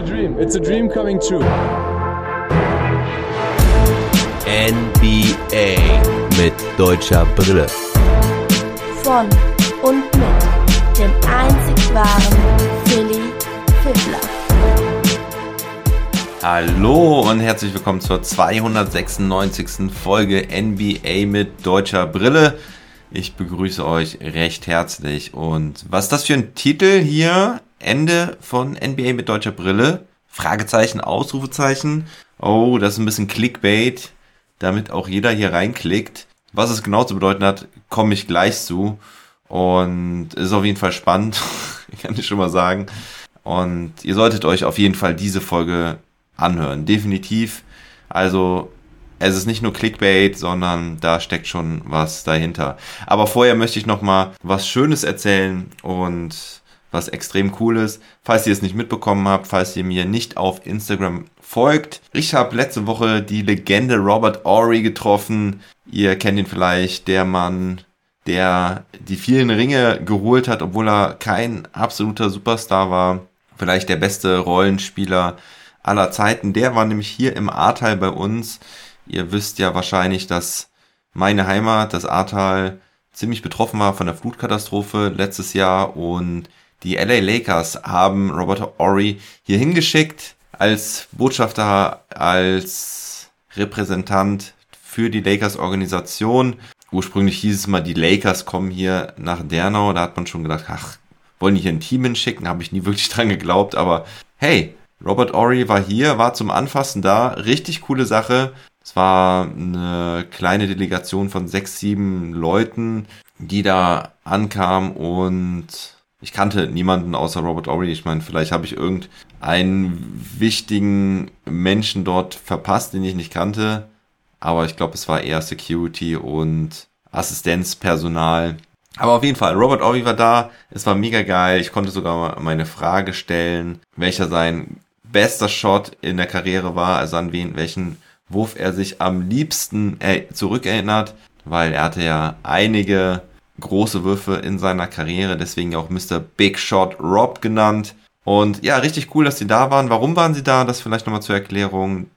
a dream. It's a dream coming true. NBA mit deutscher Brille. Von und mit dem einzig wahren Philly Fiddler. Hallo und herzlich willkommen zur 296. Folge NBA mit deutscher Brille. Ich begrüße euch recht herzlich. Und was ist das für ein Titel hier? Ende von NBA mit deutscher Brille? Fragezeichen, Ausrufezeichen. Oh, das ist ein bisschen Clickbait, damit auch jeder hier reinklickt. Was es genau zu bedeuten hat, komme ich gleich zu. Und ist auf jeden Fall spannend, kann ich schon mal sagen. Und ihr solltet euch auf jeden Fall diese Folge anhören. Definitiv. Also es ist nicht nur Clickbait, sondern da steckt schon was dahinter. Aber vorher möchte ich noch mal was Schönes erzählen und was extrem cool ist. Falls ihr es nicht mitbekommen habt, falls ihr mir nicht auf Instagram folgt. Ich habe letzte Woche die Legende Robert Ory getroffen. Ihr kennt ihn vielleicht, der Mann, der die vielen Ringe geholt hat, obwohl er kein absoluter Superstar war. Vielleicht der beste Rollenspieler aller Zeiten. Der war nämlich hier im Ahrtal bei uns Ihr wisst ja wahrscheinlich, dass meine Heimat, das Ahrtal, ziemlich betroffen war von der Flutkatastrophe letztes Jahr und die LA Lakers haben Robert Ory hier hingeschickt als Botschafter, als Repräsentant für die Lakers Organisation. Ursprünglich hieß es mal, die Lakers kommen hier nach Dernau. Da hat man schon gedacht, ach, wollen die hier ein Team hinschicken? Habe ich nie wirklich dran geglaubt. Aber hey, Robert Ory war hier, war zum Anfassen da. Richtig coole Sache. Es war eine kleine Delegation von sechs, sieben Leuten, die da ankam und ich kannte niemanden außer Robert Ory. Ich meine, vielleicht habe ich irgendeinen wichtigen Menschen dort verpasst, den ich nicht kannte. Aber ich glaube, es war eher Security und Assistenzpersonal. Aber auf jeden Fall, Robert Ory war da. Es war mega geil. Ich konnte sogar meine Frage stellen, welcher sein bester Shot in der Karriere war, also an wen, welchen Wurf er sich am liebsten zurückerinnert, weil er hatte ja einige große Würfe in seiner Karriere, deswegen auch Mr. Big Shot Rob genannt. Und ja, richtig cool, dass sie da waren. Warum waren sie da? Das vielleicht nochmal zur Erklärung.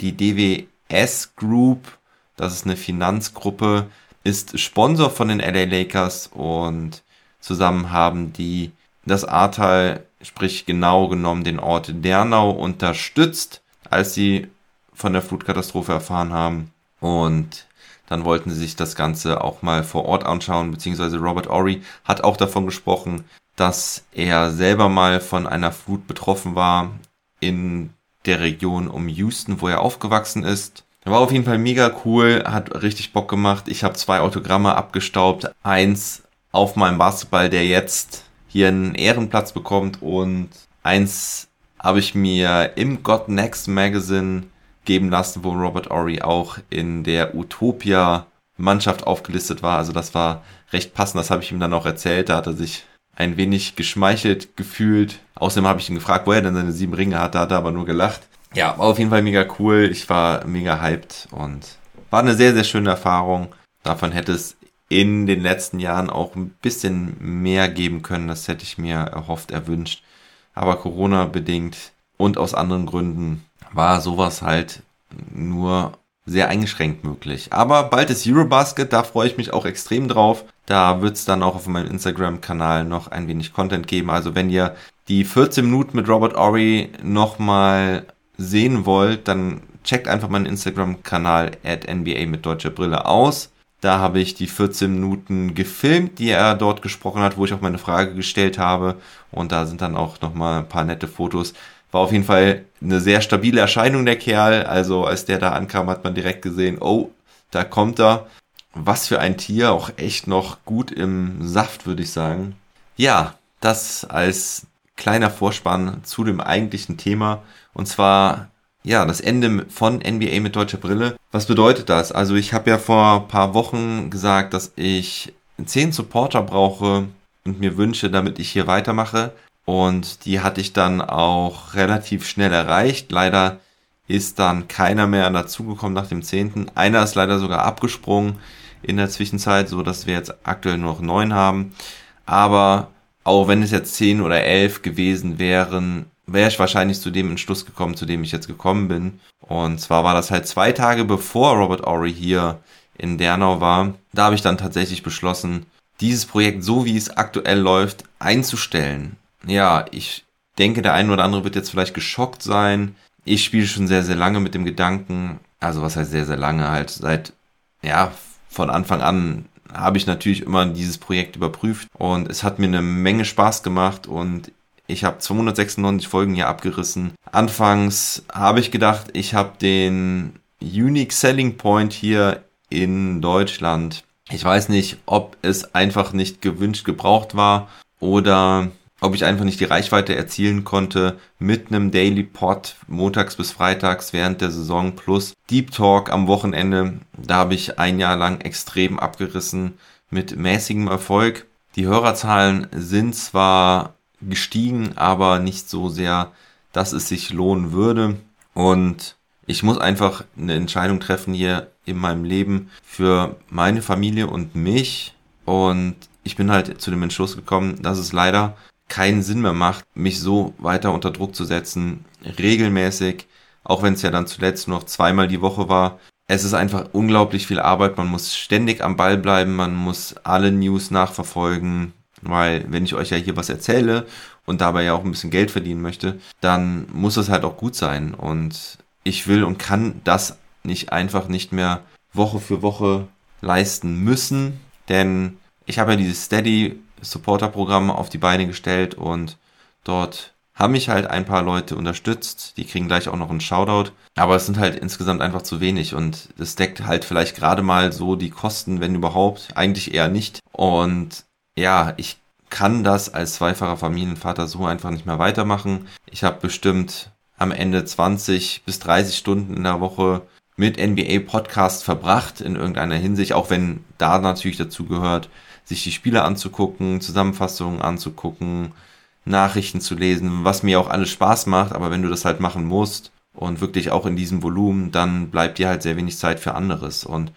Die DWS Group, das ist eine Finanzgruppe, ist Sponsor von den LA Lakers und zusammen haben die das Ahrtal, sprich genau genommen den Ort Dernau unterstützt, als sie von der Flutkatastrophe erfahren haben. Und dann wollten sie sich das Ganze auch mal vor Ort anschauen, beziehungsweise Robert Ory hat auch davon gesprochen, dass er selber mal von einer Flut betroffen war in der Region um Houston, wo er aufgewachsen ist. War auf jeden Fall mega cool, hat richtig Bock gemacht. Ich habe zwei Autogramme abgestaubt. Eins auf meinem Basketball, der jetzt hier einen Ehrenplatz bekommt und eins habe ich mir im God Next Magazine geben lassen, wo Robert Ory auch in der Utopia Mannschaft aufgelistet war. Also das war recht passend, das habe ich ihm dann auch erzählt. Da hat er sich ein wenig geschmeichelt gefühlt. Außerdem habe ich ihn gefragt, wo er denn seine sieben Ringe hat. Da hat er aber nur gelacht. Ja, war auf jeden Fall mega cool. Ich war mega hyped und war eine sehr, sehr schöne Erfahrung. Davon hätte es in den letzten Jahren auch ein bisschen mehr geben können. Das hätte ich mir erhofft, erwünscht. Aber Corona bedingt und aus anderen Gründen war sowas halt nur sehr eingeschränkt möglich. Aber bald ist Eurobasket, da freue ich mich auch extrem drauf. Da wird es dann auch auf meinem Instagram-Kanal noch ein wenig Content geben. Also wenn ihr die 14 Minuten mit Robert Ory nochmal sehen wollt, dann checkt einfach meinen Instagram-Kanal at NBA mit deutscher Brille aus. Da habe ich die 14 Minuten gefilmt, die er dort gesprochen hat, wo ich auch meine Frage gestellt habe. Und da sind dann auch nochmal ein paar nette Fotos. War auf jeden Fall eine sehr stabile Erscheinung der Kerl. Also als der da ankam, hat man direkt gesehen, oh, da kommt er. Was für ein Tier, auch echt noch gut im Saft, würde ich sagen. Ja, das als kleiner Vorspann zu dem eigentlichen Thema. Und zwar, ja, das Ende von NBA mit deutscher Brille. Was bedeutet das? Also ich habe ja vor ein paar Wochen gesagt, dass ich zehn Supporter brauche und mir wünsche, damit ich hier weitermache. Und die hatte ich dann auch relativ schnell erreicht. Leider ist dann keiner mehr dazugekommen nach dem 10. Einer ist leider sogar abgesprungen in der Zwischenzeit, so dass wir jetzt aktuell nur noch neun haben. Aber auch wenn es jetzt zehn oder elf gewesen wären, wäre ich wahrscheinlich zu dem Entschluss gekommen, zu dem ich jetzt gekommen bin. Und zwar war das halt zwei Tage bevor Robert Ory hier in Dernau war. Da habe ich dann tatsächlich beschlossen, dieses Projekt so wie es aktuell läuft einzustellen. Ja, ich denke, der eine oder andere wird jetzt vielleicht geschockt sein. Ich spiele schon sehr, sehr lange mit dem Gedanken, also was heißt sehr, sehr lange halt, seit, ja, von Anfang an habe ich natürlich immer dieses Projekt überprüft und es hat mir eine Menge Spaß gemacht und ich habe 296 Folgen hier abgerissen. Anfangs habe ich gedacht, ich habe den Unique Selling Point hier in Deutschland. Ich weiß nicht, ob es einfach nicht gewünscht gebraucht war oder ob ich einfach nicht die Reichweite erzielen konnte mit einem Daily Pod montags bis freitags während der Saison plus Deep Talk am Wochenende. Da habe ich ein Jahr lang extrem abgerissen mit mäßigem Erfolg. Die Hörerzahlen sind zwar gestiegen, aber nicht so sehr, dass es sich lohnen würde. Und ich muss einfach eine Entscheidung treffen hier in meinem Leben für meine Familie und mich. Und ich bin halt zu dem Entschluss gekommen, dass es leider keinen Sinn mehr macht, mich so weiter unter Druck zu setzen, regelmäßig, auch wenn es ja dann zuletzt nur noch zweimal die Woche war. Es ist einfach unglaublich viel Arbeit, man muss ständig am Ball bleiben, man muss alle News nachverfolgen, weil wenn ich euch ja hier was erzähle und dabei ja auch ein bisschen Geld verdienen möchte, dann muss es halt auch gut sein. Und ich will und kann das nicht einfach nicht mehr Woche für Woche leisten müssen, denn ich habe ja dieses Steady Supporter-Programm auf die Beine gestellt und dort haben mich halt ein paar Leute unterstützt. Die kriegen gleich auch noch einen Shoutout. Aber es sind halt insgesamt einfach zu wenig und es deckt halt vielleicht gerade mal so die Kosten, wenn überhaupt. Eigentlich eher nicht. Und ja, ich kann das als zweifacher Familienvater so einfach nicht mehr weitermachen. Ich habe bestimmt am Ende 20 bis 30 Stunden in der Woche mit NBA Podcast verbracht in irgendeiner Hinsicht, auch wenn da natürlich dazu gehört, sich die Spiele anzugucken, Zusammenfassungen anzugucken, Nachrichten zu lesen, was mir auch alles Spaß macht, aber wenn du das halt machen musst und wirklich auch in diesem Volumen, dann bleibt dir halt sehr wenig Zeit für anderes. Und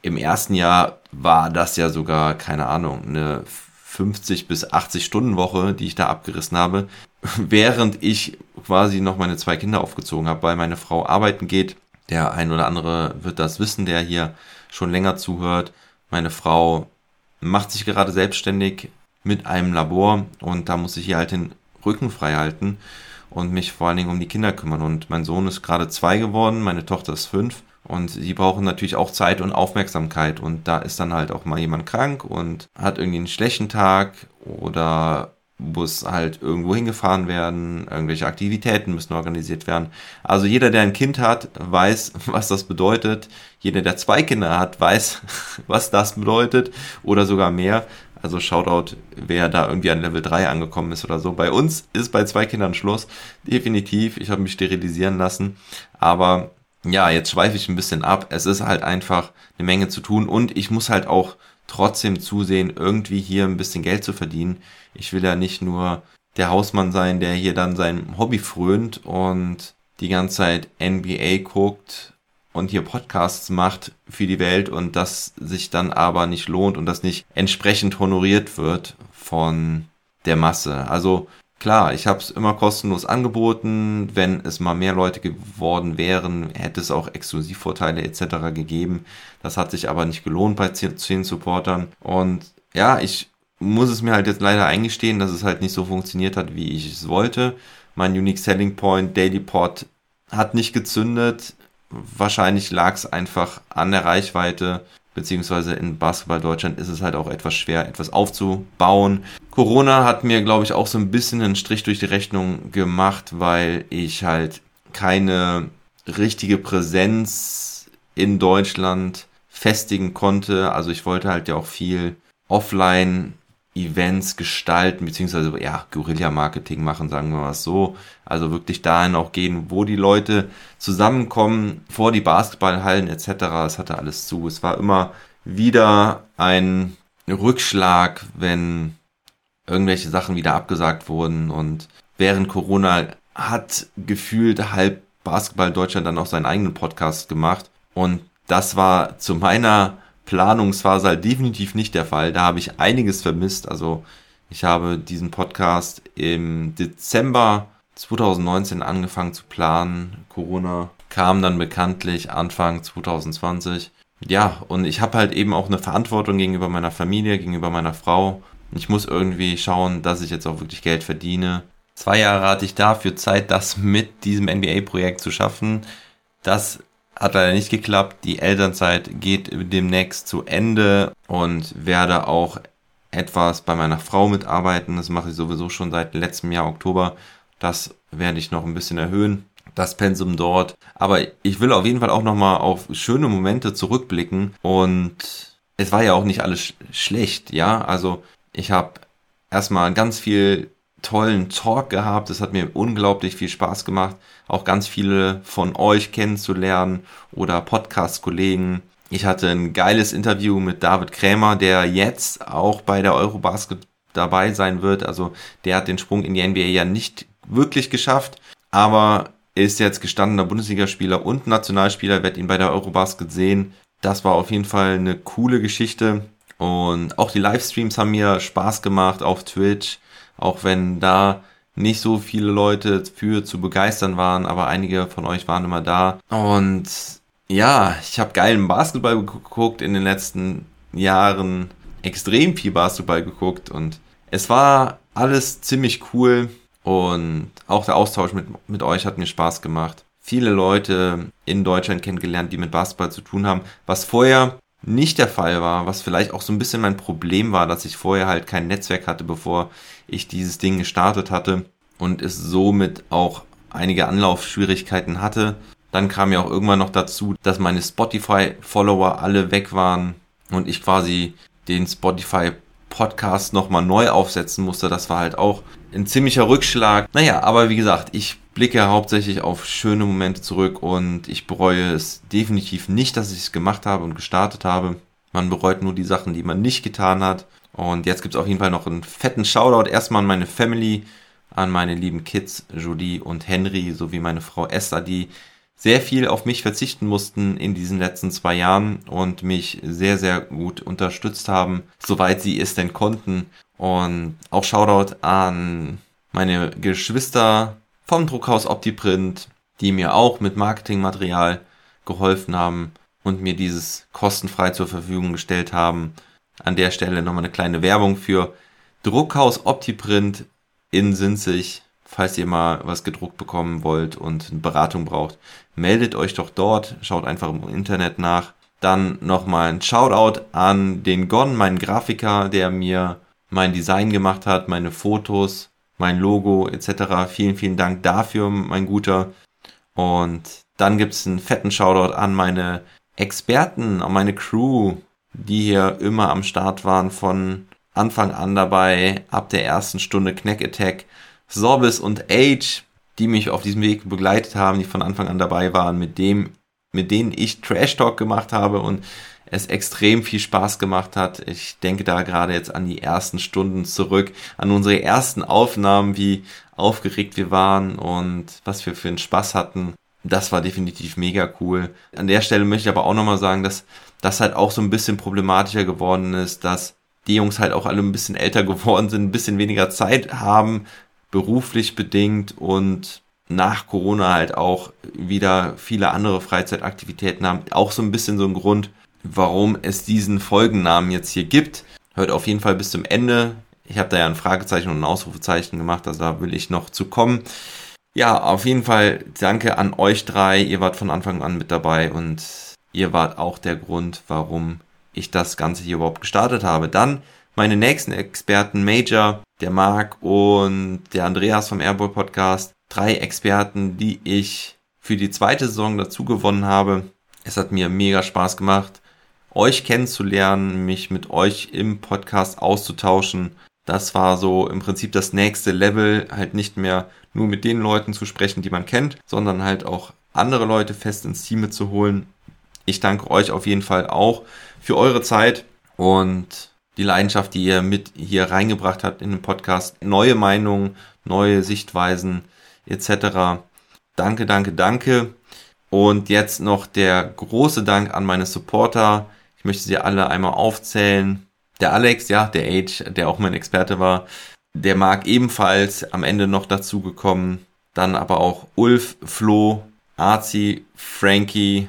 im ersten Jahr war das ja sogar, keine Ahnung, eine 50 bis 80 Stunden Woche, die ich da abgerissen habe, während ich quasi noch meine zwei Kinder aufgezogen habe, weil meine Frau arbeiten geht. Der ein oder andere wird das wissen, der hier schon länger zuhört. Meine Frau macht sich gerade selbstständig mit einem Labor und da muss ich hier halt den Rücken frei halten und mich vor allen Dingen um die Kinder kümmern. Und mein Sohn ist gerade zwei geworden, meine Tochter ist fünf und sie brauchen natürlich auch Zeit und Aufmerksamkeit und da ist dann halt auch mal jemand krank und hat irgendwie einen schlechten Tag oder muss halt irgendwo hingefahren werden, irgendwelche Aktivitäten müssen organisiert werden. Also jeder, der ein Kind hat, weiß, was das bedeutet. Jeder, der zwei Kinder hat, weiß, was das bedeutet oder sogar mehr. Also Shoutout, wer da irgendwie an Level 3 angekommen ist oder so. Bei uns ist bei zwei Kindern Schluss. Definitiv. Ich habe mich sterilisieren lassen. Aber ja, jetzt schweife ich ein bisschen ab. Es ist halt einfach eine Menge zu tun und ich muss halt auch trotzdem zusehen, irgendwie hier ein bisschen Geld zu verdienen. Ich will ja nicht nur der Hausmann sein, der hier dann sein Hobby frönt und die ganze Zeit NBA guckt und hier Podcasts macht für die Welt und das sich dann aber nicht lohnt und das nicht entsprechend honoriert wird von der Masse. Also Klar, ich habe es immer kostenlos angeboten. Wenn es mal mehr Leute geworden wären, hätte es auch Exklusivvorteile etc. gegeben. Das hat sich aber nicht gelohnt bei 10 Supportern. Und ja, ich muss es mir halt jetzt leider eingestehen, dass es halt nicht so funktioniert hat, wie ich es wollte. Mein Unique Selling Point Daily Pod hat nicht gezündet. Wahrscheinlich lag es einfach an der Reichweite beziehungsweise in Basketball Deutschland ist es halt auch etwas schwer, etwas aufzubauen. Corona hat mir, glaube ich, auch so ein bisschen einen Strich durch die Rechnung gemacht, weil ich halt keine richtige Präsenz in Deutschland festigen konnte. Also ich wollte halt ja auch viel offline Events gestalten, beziehungsweise ja, Guerilla-Marketing machen, sagen wir mal so. Also wirklich dahin auch gehen, wo die Leute zusammenkommen, vor die Basketballhallen etc. Es hatte alles zu. Es war immer wieder ein Rückschlag, wenn irgendwelche Sachen wieder abgesagt wurden und während Corona hat gefühlt halb Basketball Deutschland dann auch seinen eigenen Podcast gemacht und das war zu meiner Planungsphase halt definitiv nicht der Fall. Da habe ich einiges vermisst. Also ich habe diesen Podcast im Dezember 2019 angefangen zu planen. Corona kam dann bekanntlich Anfang 2020. Ja, und ich habe halt eben auch eine Verantwortung gegenüber meiner Familie, gegenüber meiner Frau. Ich muss irgendwie schauen, dass ich jetzt auch wirklich Geld verdiene. Zwei Jahre hatte ich dafür Zeit, das mit diesem NBA-Projekt zu schaffen. Das hat leider nicht geklappt. Die Elternzeit geht demnächst zu Ende und werde auch etwas bei meiner Frau mitarbeiten. Das mache ich sowieso schon seit letztem Jahr Oktober. Das werde ich noch ein bisschen erhöhen. Das Pensum dort. Aber ich will auf jeden Fall auch nochmal auf schöne Momente zurückblicken. Und es war ja auch nicht alles sch schlecht, ja. Also ich habe erstmal ganz viel tollen Talk gehabt. Es hat mir unglaublich viel Spaß gemacht, auch ganz viele von euch kennenzulernen oder Podcast-Kollegen. Ich hatte ein geiles Interview mit David Krämer, der jetzt auch bei der Eurobasket dabei sein wird. Also der hat den Sprung in die NBA ja nicht wirklich geschafft, aber ist jetzt gestandener Bundesligaspieler und Nationalspieler, wird ihn bei der Eurobasket sehen. Das war auf jeden Fall eine coole Geschichte. Und auch die Livestreams haben mir Spaß gemacht auf Twitch auch wenn da nicht so viele Leute für zu begeistern waren, aber einige von euch waren immer da. Und ja, ich habe geilen Basketball geguckt in den letzten Jahren, extrem viel Basketball geguckt und es war alles ziemlich cool und auch der Austausch mit, mit euch hat mir Spaß gemacht. Viele Leute in Deutschland kennengelernt, die mit Basketball zu tun haben, was vorher nicht der Fall war, was vielleicht auch so ein bisschen mein Problem war, dass ich vorher halt kein Netzwerk hatte, bevor ich dieses Ding gestartet hatte und es somit auch einige Anlaufschwierigkeiten hatte. Dann kam ja auch irgendwann noch dazu, dass meine Spotify-Follower alle weg waren und ich quasi den Spotify Podcast nochmal neu aufsetzen musste. Das war halt auch ein ziemlicher Rückschlag. Naja, aber wie gesagt, ich blicke hauptsächlich auf schöne Momente zurück und ich bereue es definitiv nicht, dass ich es gemacht habe und gestartet habe. Man bereut nur die Sachen, die man nicht getan hat. Und jetzt gibt es auf jeden Fall noch einen fetten Shoutout erstmal an meine Family, an meine lieben Kids, Julie und Henry, sowie meine Frau Esther, die sehr viel auf mich verzichten mussten in diesen letzten zwei Jahren und mich sehr, sehr gut unterstützt haben, soweit sie es denn konnten. Und auch Shoutout an meine Geschwister vom Druckhaus OptiPrint, die mir auch mit Marketingmaterial geholfen haben und mir dieses kostenfrei zur Verfügung gestellt haben. An der Stelle nochmal eine kleine Werbung für Druckhaus OptiPrint in Sinzig. Falls ihr mal was gedruckt bekommen wollt und eine Beratung braucht, meldet euch doch dort. Schaut einfach im Internet nach. Dann nochmal ein Shoutout an den Gon, meinen Grafiker, der mir mein Design gemacht hat, meine Fotos, mein Logo etc. Vielen, vielen Dank dafür, mein Guter. Und dann gibt's einen fetten Shoutout an meine Experten, an meine Crew, die hier immer am Start waren von Anfang an dabei, ab der ersten Stunde Knack Attack, Sorbis und Age, die mich auf diesem Weg begleitet haben, die von Anfang an dabei waren, mit dem, mit denen ich Trash Talk gemacht habe und es extrem viel Spaß gemacht hat. Ich denke da gerade jetzt an die ersten Stunden zurück, an unsere ersten Aufnahmen, wie aufgeregt wir waren und was wir für einen Spaß hatten. Das war definitiv mega cool. An der Stelle möchte ich aber auch nochmal sagen, dass das halt auch so ein bisschen problematischer geworden ist, dass die Jungs halt auch alle ein bisschen älter geworden sind, ein bisschen weniger Zeit haben, beruflich bedingt und nach Corona halt auch wieder viele andere Freizeitaktivitäten haben. Auch so ein bisschen so ein Grund, warum es diesen Folgennamen jetzt hier gibt. Hört auf jeden Fall bis zum Ende. Ich habe da ja ein Fragezeichen und ein Ausrufezeichen gemacht, also da will ich noch zu kommen. Ja, auf jeden Fall danke an euch drei. Ihr wart von Anfang an mit dabei und ihr wart auch der Grund, warum ich das Ganze hier überhaupt gestartet habe. Dann meine nächsten Experten, Major, der Marc und der Andreas vom Airball Podcast. Drei Experten, die ich für die zweite Saison dazu gewonnen habe. Es hat mir mega Spaß gemacht, euch kennenzulernen, mich mit euch im Podcast auszutauschen. Das war so im Prinzip das nächste Level, halt nicht mehr nur mit den Leuten zu sprechen, die man kennt, sondern halt auch andere Leute fest ins Team zu holen. Ich danke euch auf jeden Fall auch für eure Zeit und die Leidenschaft, die ihr mit hier reingebracht habt in den Podcast. Neue Meinungen, neue Sichtweisen etc. Danke, danke, danke. Und jetzt noch der große Dank an meine Supporter. Ich möchte sie alle einmal aufzählen. Der Alex, ja, der Age, der auch mein Experte war, der Marc ebenfalls am Ende noch dazugekommen. dann aber auch Ulf, Flo, Arzi, Frankie,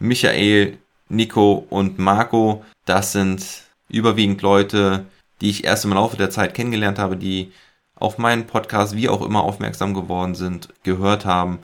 Michael, Nico und Marco. Das sind überwiegend Leute, die ich erst im Laufe der Zeit kennengelernt habe, die auf meinen Podcast wie auch immer aufmerksam geworden sind, gehört haben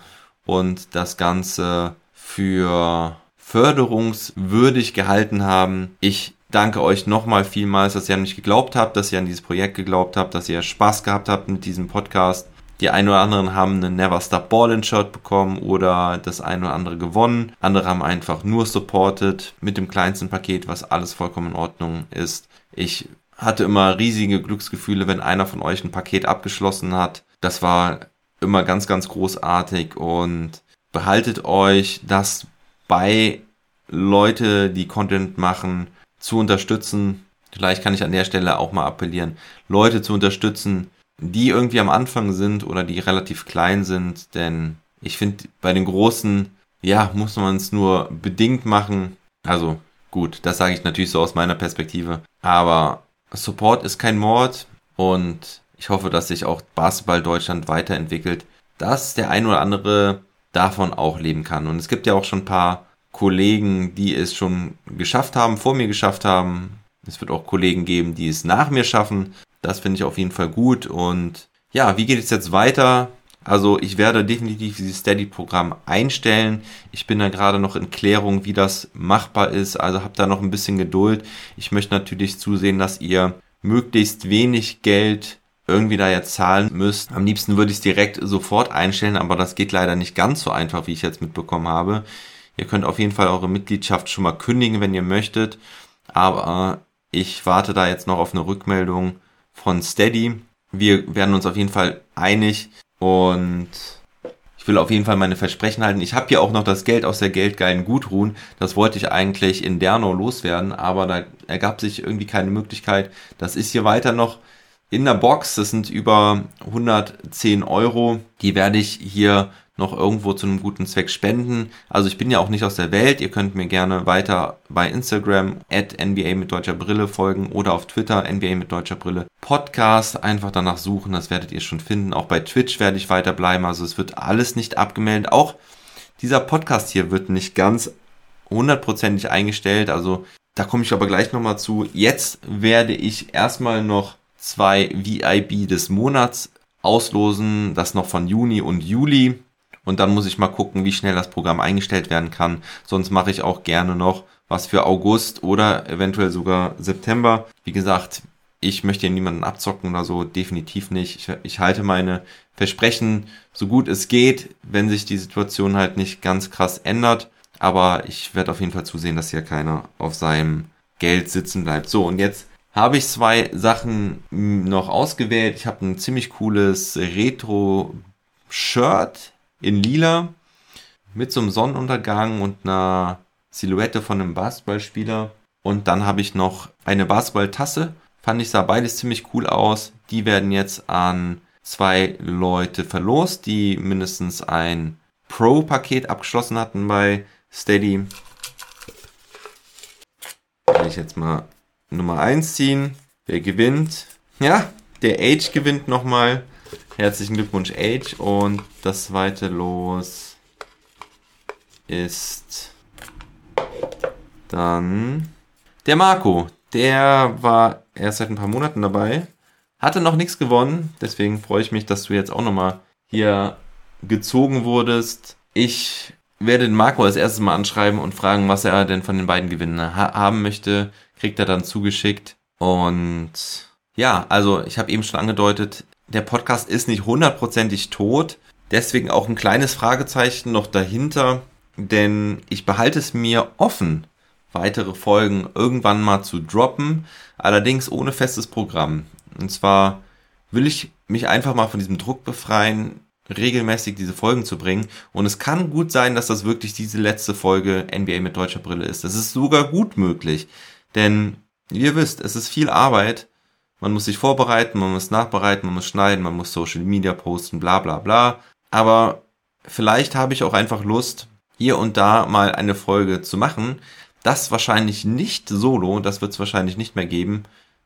und das Ganze für förderungswürdig gehalten haben. Ich danke euch nochmal vielmals, dass ihr an mich geglaubt habt, dass ihr an dieses Projekt geglaubt habt, dass ihr Spaß gehabt habt mit diesem Podcast. Die einen oder anderen haben einen Never Stop Ballin Shirt bekommen oder das eine oder andere gewonnen. Andere haben einfach nur supported mit dem kleinsten Paket, was alles vollkommen in Ordnung ist. Ich hatte immer riesige Glücksgefühle, wenn einer von euch ein Paket abgeschlossen hat. Das war immer ganz, ganz großartig und behaltet euch das bei Leute, die Content machen, zu unterstützen. Vielleicht kann ich an der Stelle auch mal appellieren, Leute zu unterstützen, die irgendwie am Anfang sind oder die relativ klein sind, denn ich finde, bei den Großen, ja, muss man es nur bedingt machen. Also gut, das sage ich natürlich so aus meiner Perspektive. Aber Support ist kein Mord und ich hoffe, dass sich auch Basketball Deutschland weiterentwickelt, dass der ein oder andere davon auch leben kann. Und es gibt ja auch schon ein paar Kollegen, die es schon geschafft haben, vor mir geschafft haben. Es wird auch Kollegen geben, die es nach mir schaffen. Das finde ich auf jeden Fall gut. Und ja, wie geht es jetzt weiter? Also ich werde definitiv dieses Steady-Programm einstellen. Ich bin da gerade noch in Klärung, wie das machbar ist. Also habt da noch ein bisschen Geduld. Ich möchte natürlich zusehen, dass ihr möglichst wenig Geld irgendwie da jetzt zahlen müsst. Am liebsten würde ich es direkt sofort einstellen, aber das geht leider nicht ganz so einfach, wie ich jetzt mitbekommen habe. Ihr könnt auf jeden Fall eure Mitgliedschaft schon mal kündigen, wenn ihr möchtet. Aber ich warte da jetzt noch auf eine Rückmeldung von Steady. Wir werden uns auf jeden Fall einig und ich will auf jeden Fall meine Versprechen halten. Ich habe hier auch noch das Geld aus der geldgeilen Gutruhen. Das wollte ich eigentlich in Derno loswerden, aber da ergab sich irgendwie keine Möglichkeit. Das ist hier weiter noch in der Box. Das sind über 110 Euro. Die werde ich hier noch irgendwo zu einem guten Zweck spenden. Also ich bin ja auch nicht aus der Welt. Ihr könnt mir gerne weiter bei Instagram at NBA mit deutscher Brille folgen oder auf Twitter NBA mit deutscher Brille Podcast. Einfach danach suchen, das werdet ihr schon finden. Auch bei Twitch werde ich weiterbleiben. Also es wird alles nicht abgemeldet. Auch dieser Podcast hier wird nicht ganz hundertprozentig eingestellt. Also da komme ich aber gleich nochmal zu. Jetzt werde ich erstmal noch zwei VIB des Monats auslosen. Das noch von Juni und Juli. Und dann muss ich mal gucken, wie schnell das Programm eingestellt werden kann. Sonst mache ich auch gerne noch was für August oder eventuell sogar September. Wie gesagt, ich möchte hier niemanden abzocken oder so, definitiv nicht. Ich, ich, halte meine Versprechen so gut es geht, wenn sich die Situation halt nicht ganz krass ändert. Aber ich werde auf jeden Fall zusehen, dass hier keiner auf seinem Geld sitzen bleibt. So, und jetzt habe ich zwei Sachen noch ausgewählt. Ich habe ein ziemlich cooles Retro-Shirt in lila mit so einem Sonnenuntergang und einer Silhouette von einem Basketballspieler. Und dann habe ich noch eine Basketballtasse. Fand ich sah beides ziemlich cool aus. Die werden jetzt an zwei Leute verlost, die mindestens ein Pro-Paket abgeschlossen hatten bei Steady. Will ich jetzt mal Nummer 1 ziehen. Wer gewinnt? Ja, der Age gewinnt nochmal Herzlichen Glückwunsch, Age. Und das zweite Los ist dann der Marco. Der war erst seit ein paar Monaten dabei. Hatte noch nichts gewonnen. Deswegen freue ich mich, dass du jetzt auch nochmal hier gezogen wurdest. Ich werde den Marco als erstes mal anschreiben und fragen, was er denn von den beiden Gewinnen ha haben möchte. Kriegt er dann zugeschickt. Und ja, also ich habe eben schon angedeutet, der Podcast ist nicht hundertprozentig tot. Deswegen auch ein kleines Fragezeichen noch dahinter, denn ich behalte es mir offen, weitere Folgen irgendwann mal zu droppen, allerdings ohne festes Programm. Und zwar will ich mich einfach mal von diesem Druck befreien, regelmäßig diese Folgen zu bringen. Und es kann gut sein, dass das wirklich diese letzte Folge NBA mit deutscher Brille ist. Das ist sogar gut möglich. Denn, ihr wisst, es ist viel Arbeit man muss sich vorbereiten, man muss nachbereiten, man muss schneiden, man muss Social Media posten, bla bla bla. Aber vielleicht habe ich auch einfach Lust, hier und da mal eine Folge zu machen. Das wahrscheinlich nicht solo, das wird es wahrscheinlich nicht mehr geben,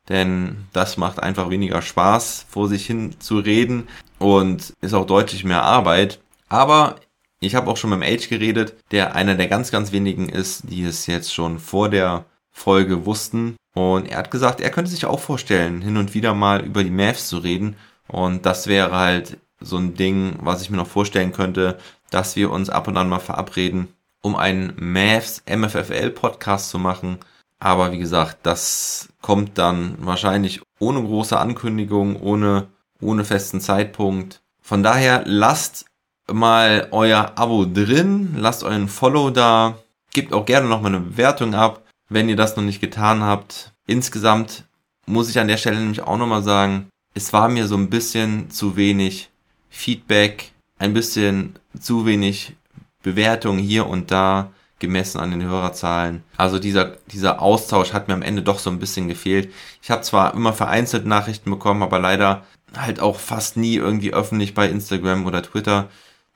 denn das macht einfach weniger Spaß, vor sich hin zu reden. und ist auch deutlich mehr Arbeit. Aber ich habe auch schon mit dem Age geredet, der einer der ganz, ganz wenigen ist, die es jetzt schon vor der Folge wussten. Und er hat gesagt, er könnte sich auch vorstellen, hin und wieder mal über die Mavs zu reden. Und das wäre halt so ein Ding, was ich mir noch vorstellen könnte, dass wir uns ab und an mal verabreden, um einen Mavs MFFL Podcast zu machen. Aber wie gesagt, das kommt dann wahrscheinlich ohne große Ankündigung, ohne, ohne festen Zeitpunkt. Von daher lasst mal euer Abo drin, lasst euren Follow da, gebt auch gerne noch mal eine Bewertung ab, wenn ihr das noch nicht getan habt. Insgesamt muss ich an der Stelle nämlich auch nochmal sagen, es war mir so ein bisschen zu wenig Feedback, ein bisschen zu wenig Bewertung hier und da gemessen an den Hörerzahlen. Also dieser, dieser Austausch hat mir am Ende doch so ein bisschen gefehlt. Ich habe zwar immer vereinzelt Nachrichten bekommen, aber leider halt auch fast nie irgendwie öffentlich bei Instagram oder Twitter.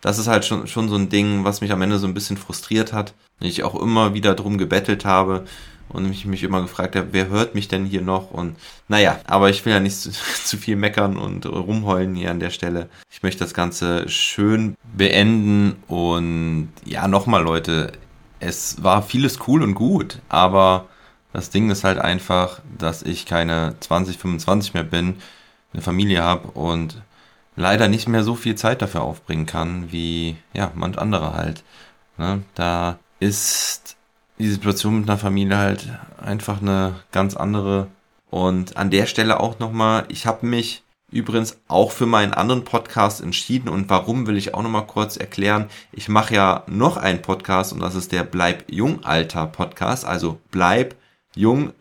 Das ist halt schon, schon so ein Ding, was mich am Ende so ein bisschen frustriert hat. Ich auch immer wieder drum gebettelt habe und mich, mich immer gefragt habe, wer hört mich denn hier noch? Und naja, aber ich will ja nicht zu, zu, viel meckern und rumheulen hier an der Stelle. Ich möchte das Ganze schön beenden und ja, nochmal Leute, es war vieles cool und gut, aber das Ding ist halt einfach, dass ich keine 20, 25 mehr bin, eine Familie habe und leider nicht mehr so viel Zeit dafür aufbringen kann, wie ja, manch andere halt. Ne? Da ist die Situation mit einer Familie halt einfach eine ganz andere. Und an der Stelle auch nochmal, ich habe mich übrigens auch für meinen anderen Podcast entschieden und warum will ich auch nochmal kurz erklären. Ich mache ja noch einen Podcast und das ist der Bleib Jung Alter Podcast, also Bleib Jung,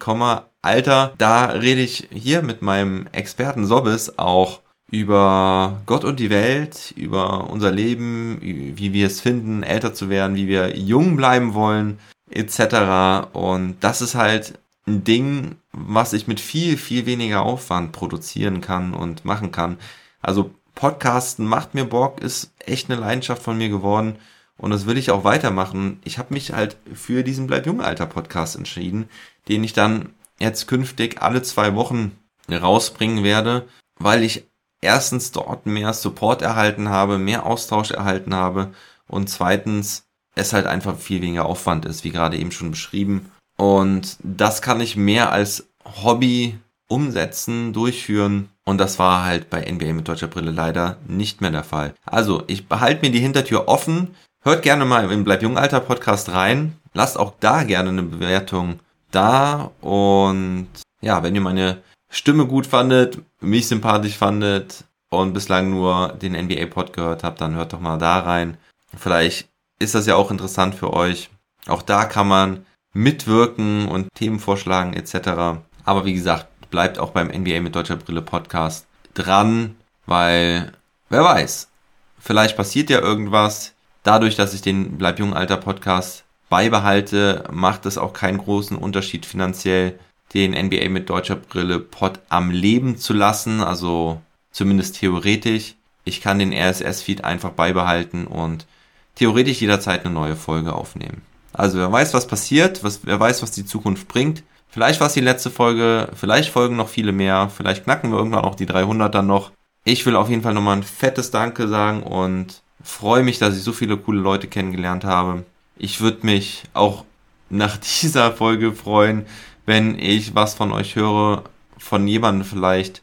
Alter. Da rede ich hier mit meinem Experten Sobbes auch über Gott und die Welt, über unser Leben, wie wir es finden, älter zu werden, wie wir jung bleiben wollen, etc. Und das ist halt ein Ding, was ich mit viel, viel weniger Aufwand produzieren kann und machen kann. Also Podcasten macht mir Bock, ist echt eine Leidenschaft von mir geworden und das will ich auch weitermachen. Ich habe mich halt für diesen Bleib Jung Alter Podcast entschieden, den ich dann jetzt künftig alle zwei Wochen rausbringen werde, weil ich erstens dort mehr Support erhalten habe, mehr Austausch erhalten habe und zweitens es halt einfach viel weniger Aufwand ist, wie gerade eben schon beschrieben. Und das kann ich mehr als Hobby umsetzen, durchführen. Und das war halt bei NBA mit deutscher Brille leider nicht mehr der Fall. Also, ich behalte mir die Hintertür offen. Hört gerne mal im Bleib Jung Alter Podcast rein. Lasst auch da gerne eine Bewertung da. Und ja, wenn ihr meine Stimme gut fandet, mich sympathisch fandet und bislang nur den NBA-Pod gehört habt, dann hört doch mal da rein. Vielleicht ist das ja auch interessant für euch. Auch da kann man mitwirken und Themen vorschlagen etc. Aber wie gesagt, bleibt auch beim NBA mit deutscher Brille Podcast dran, weil wer weiß, vielleicht passiert ja irgendwas. Dadurch, dass ich den Bleib jung Alter Podcast beibehalte, macht es auch keinen großen Unterschied finanziell den NBA mit deutscher Brille Pod am Leben zu lassen, also zumindest theoretisch. Ich kann den RSS-Feed einfach beibehalten und theoretisch jederzeit eine neue Folge aufnehmen. Also wer weiß, was passiert, was, wer weiß, was die Zukunft bringt. Vielleicht war es die letzte Folge, vielleicht folgen noch viele mehr, vielleicht knacken wir irgendwann auch die 300 dann noch. Ich will auf jeden Fall nochmal ein fettes Danke sagen und freue mich, dass ich so viele coole Leute kennengelernt habe. Ich würde mich auch nach dieser Folge freuen, wenn ich was von euch höre, von jemandem vielleicht,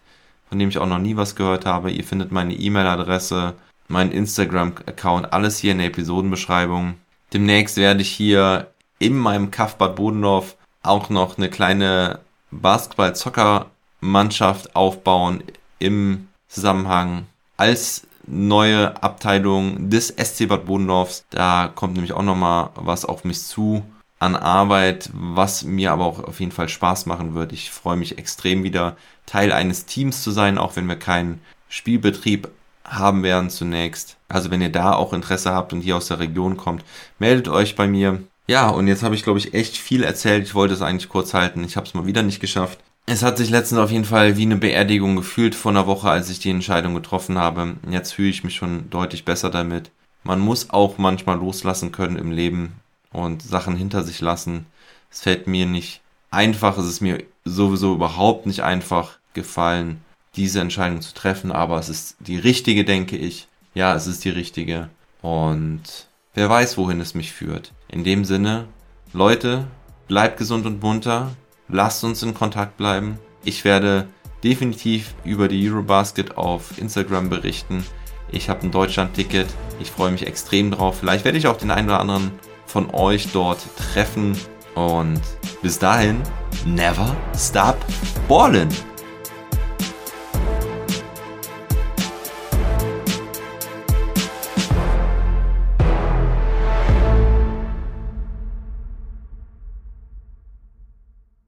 von dem ich auch noch nie was gehört habe. Ihr findet meine E-Mail-Adresse, meinen Instagram-Account, alles hier in der Episodenbeschreibung. Demnächst werde ich hier in meinem Kaffbad Bodendorf auch noch eine kleine Basketball-Zocker-Mannschaft aufbauen im Zusammenhang als neue Abteilung des SC Bad Bodendorfs. Da kommt nämlich auch nochmal was auf mich zu an Arbeit, was mir aber auch auf jeden Fall Spaß machen wird. Ich freue mich extrem wieder Teil eines Teams zu sein, auch wenn wir keinen Spielbetrieb haben werden zunächst. Also wenn ihr da auch Interesse habt und hier aus der Region kommt, meldet euch bei mir. Ja, und jetzt habe ich, glaube ich, echt viel erzählt. Ich wollte es eigentlich kurz halten. Ich habe es mal wieder nicht geschafft. Es hat sich letztens auf jeden Fall wie eine Beerdigung gefühlt vor einer Woche, als ich die Entscheidung getroffen habe. Jetzt fühle ich mich schon deutlich besser damit. Man muss auch manchmal loslassen können im Leben und Sachen hinter sich lassen. Es fällt mir nicht einfach, es ist mir sowieso überhaupt nicht einfach gefallen. diese Entscheidung zu treffen, aber es ist die richtige, denke ich. Ja, es ist die richtige. Und wer weiß, wohin es mich führt. In dem Sinne, Leute, bleibt gesund und munter. Lasst uns in Kontakt bleiben. Ich werde definitiv über die Eurobasket auf Instagram berichten. Ich habe ein Deutschland-Ticket. Ich freue mich extrem drauf. Vielleicht werde ich auch den einen oder anderen von euch dort treffen. Und bis dahin, never stop ballin'.